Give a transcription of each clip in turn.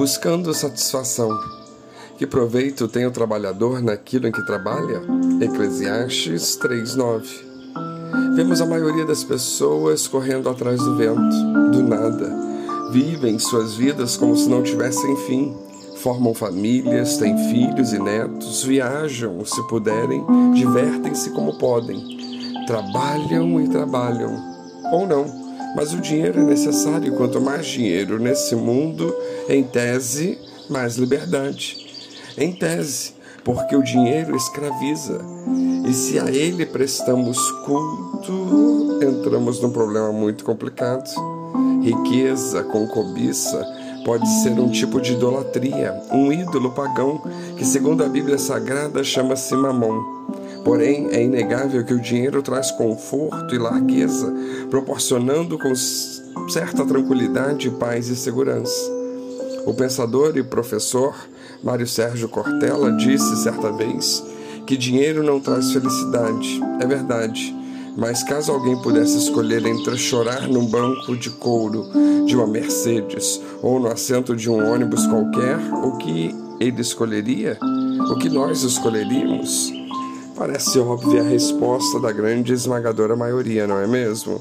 buscando satisfação. Que proveito tem o trabalhador naquilo em que trabalha? Eclesiastes 3:9. Vemos a maioria das pessoas correndo atrás do vento, do nada. Vivem suas vidas como se não tivessem fim. Formam famílias, têm filhos e netos, viajam se puderem, divertem-se como podem. Trabalham e trabalham. Ou não, mas o dinheiro é necessário. Quanto mais dinheiro nesse mundo, em tese, mais liberdade. Em tese, porque o dinheiro escraviza. E se a ele prestamos culto, entramos num problema muito complicado. Riqueza com cobiça pode ser um tipo de idolatria, um ídolo pagão que, segundo a Bíblia Sagrada, chama-se Mamon. Porém, é inegável que o dinheiro traz conforto e largueza, proporcionando com certa tranquilidade, paz e segurança. O pensador e professor Mário Sérgio Cortella disse certa vez que dinheiro não traz felicidade. É verdade. Mas caso alguém pudesse escolher entre chorar num banco de couro de uma Mercedes ou no assento de um ônibus qualquer, o que ele escolheria? O que nós escolheríamos? Parece óbvia a resposta da grande esmagadora maioria, não é mesmo?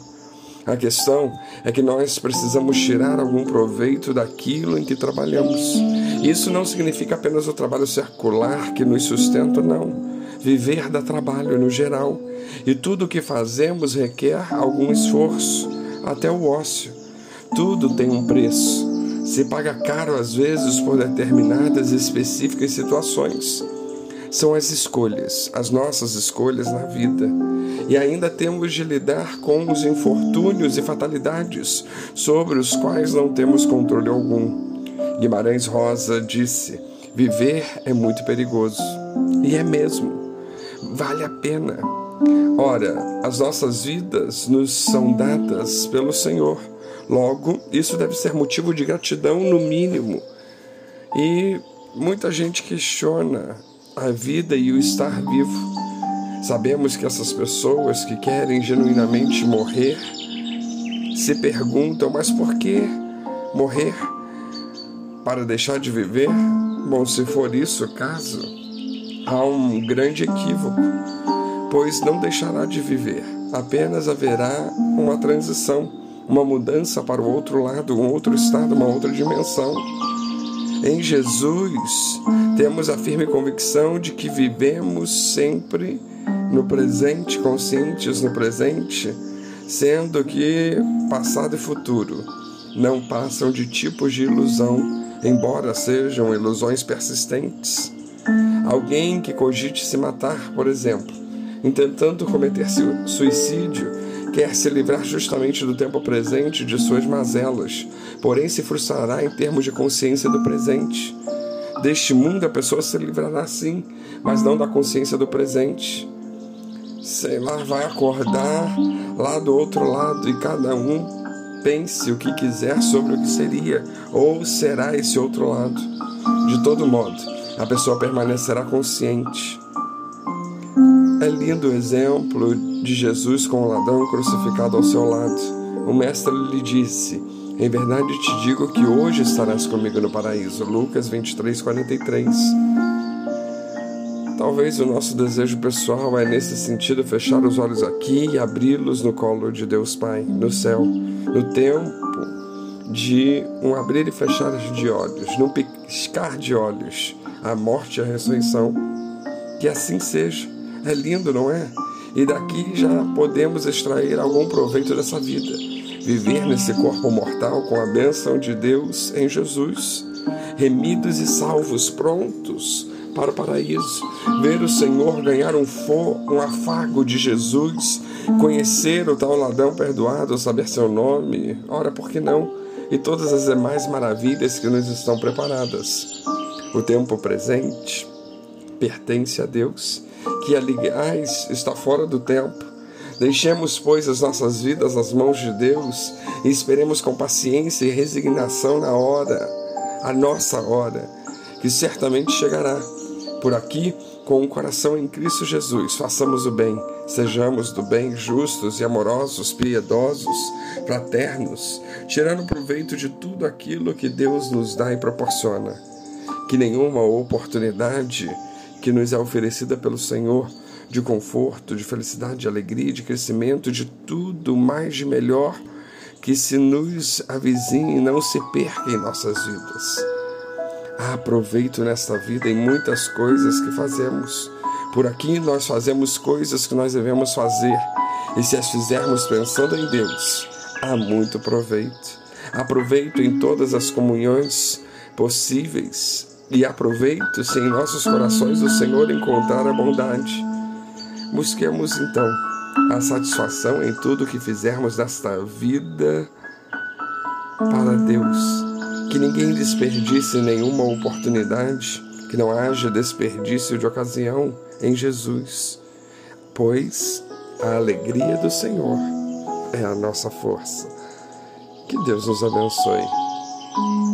A questão é que nós precisamos tirar algum proveito daquilo em que trabalhamos. Isso não significa apenas o trabalho circular que nos sustenta, não. Viver dá trabalho no geral, e tudo o que fazemos requer algum esforço, até o ócio. Tudo tem um preço. Se paga caro às vezes por determinadas específicas situações são as escolhas, as nossas escolhas na vida. E ainda temos de lidar com os infortúnios e fatalidades sobre os quais não temos controle algum. Guimarães Rosa disse: Viver é muito perigoso. E é mesmo. Vale a pena. Ora, as nossas vidas nos são dadas pelo Senhor. Logo, isso deve ser motivo de gratidão, no mínimo. E muita gente questiona a vida e o estar vivo. Sabemos que essas pessoas que querem genuinamente morrer se perguntam: mas por que morrer? Para deixar de viver? Bom, se for isso o caso, há um grande equívoco, pois não deixará de viver, apenas haverá uma transição, uma mudança para o outro lado, um outro estado, uma outra dimensão. Em Jesus, temos a firme convicção de que vivemos sempre no presente, conscientes no presente, sendo que passado e futuro não passam de tipos de ilusão, embora sejam ilusões persistentes. Alguém que cogite se matar, por exemplo, intentando cometer suicídio, quer se livrar justamente do tempo presente de suas mazelas, porém se frustrará em termos de consciência do presente. Deste mundo a pessoa se livrará sim, mas não da consciência do presente. Sei lá, vai acordar lá do outro lado e cada um pense o que quiser sobre o que seria ou será esse outro lado. De todo modo, a pessoa permanecerá consciente é lindo o exemplo de Jesus com o ladrão crucificado ao seu lado. O mestre lhe disse: Em verdade te digo que hoje estarás comigo no paraíso. Lucas 23, 43. Talvez o nosso desejo pessoal é, nesse sentido, fechar os olhos aqui e abri-los no colo de Deus Pai, no céu, no tempo de um abrir e fechar de olhos, num piscar de olhos, a morte e a ressurreição. Que assim seja. É lindo, não é? E daqui já podemos extrair algum proveito dessa vida. Viver nesse corpo mortal com a bênção de Deus em Jesus, remidos e salvos, prontos para o paraíso. Ver o Senhor ganhar um, for, um afago de Jesus, conhecer o tal ladrão perdoado, saber seu nome. Ora, por que não? E todas as demais maravilhas que nos estão preparadas. O tempo presente pertence a Deus que, aliás, está fora do tempo. Deixemos, pois, as nossas vidas nas mãos de Deus e esperemos com paciência e resignação na hora, a nossa hora, que certamente chegará. Por aqui, com o coração em Cristo Jesus, façamos o bem, Sejamos do bem justos e amorosos, piedosos, fraternos, tirando proveito de tudo aquilo que Deus nos dá e proporciona. Que nenhuma oportunidade que nos é oferecida pelo Senhor de conforto, de felicidade, de alegria, de crescimento, de tudo mais de melhor que se nos avizinhe e não se perca em nossas vidas. Há proveito nesta vida em muitas coisas que fazemos por aqui nós fazemos coisas que nós devemos fazer, e se as fizermos pensando em Deus, há muito proveito. Aproveito em todas as comunhões possíveis e aproveito se em nossos corações o Senhor encontrar a bondade. Busquemos então a satisfação em tudo que fizermos desta vida para Deus. Que ninguém desperdice nenhuma oportunidade que não haja desperdício de ocasião em Jesus, pois a alegria do Senhor é a nossa força. Que Deus nos abençoe.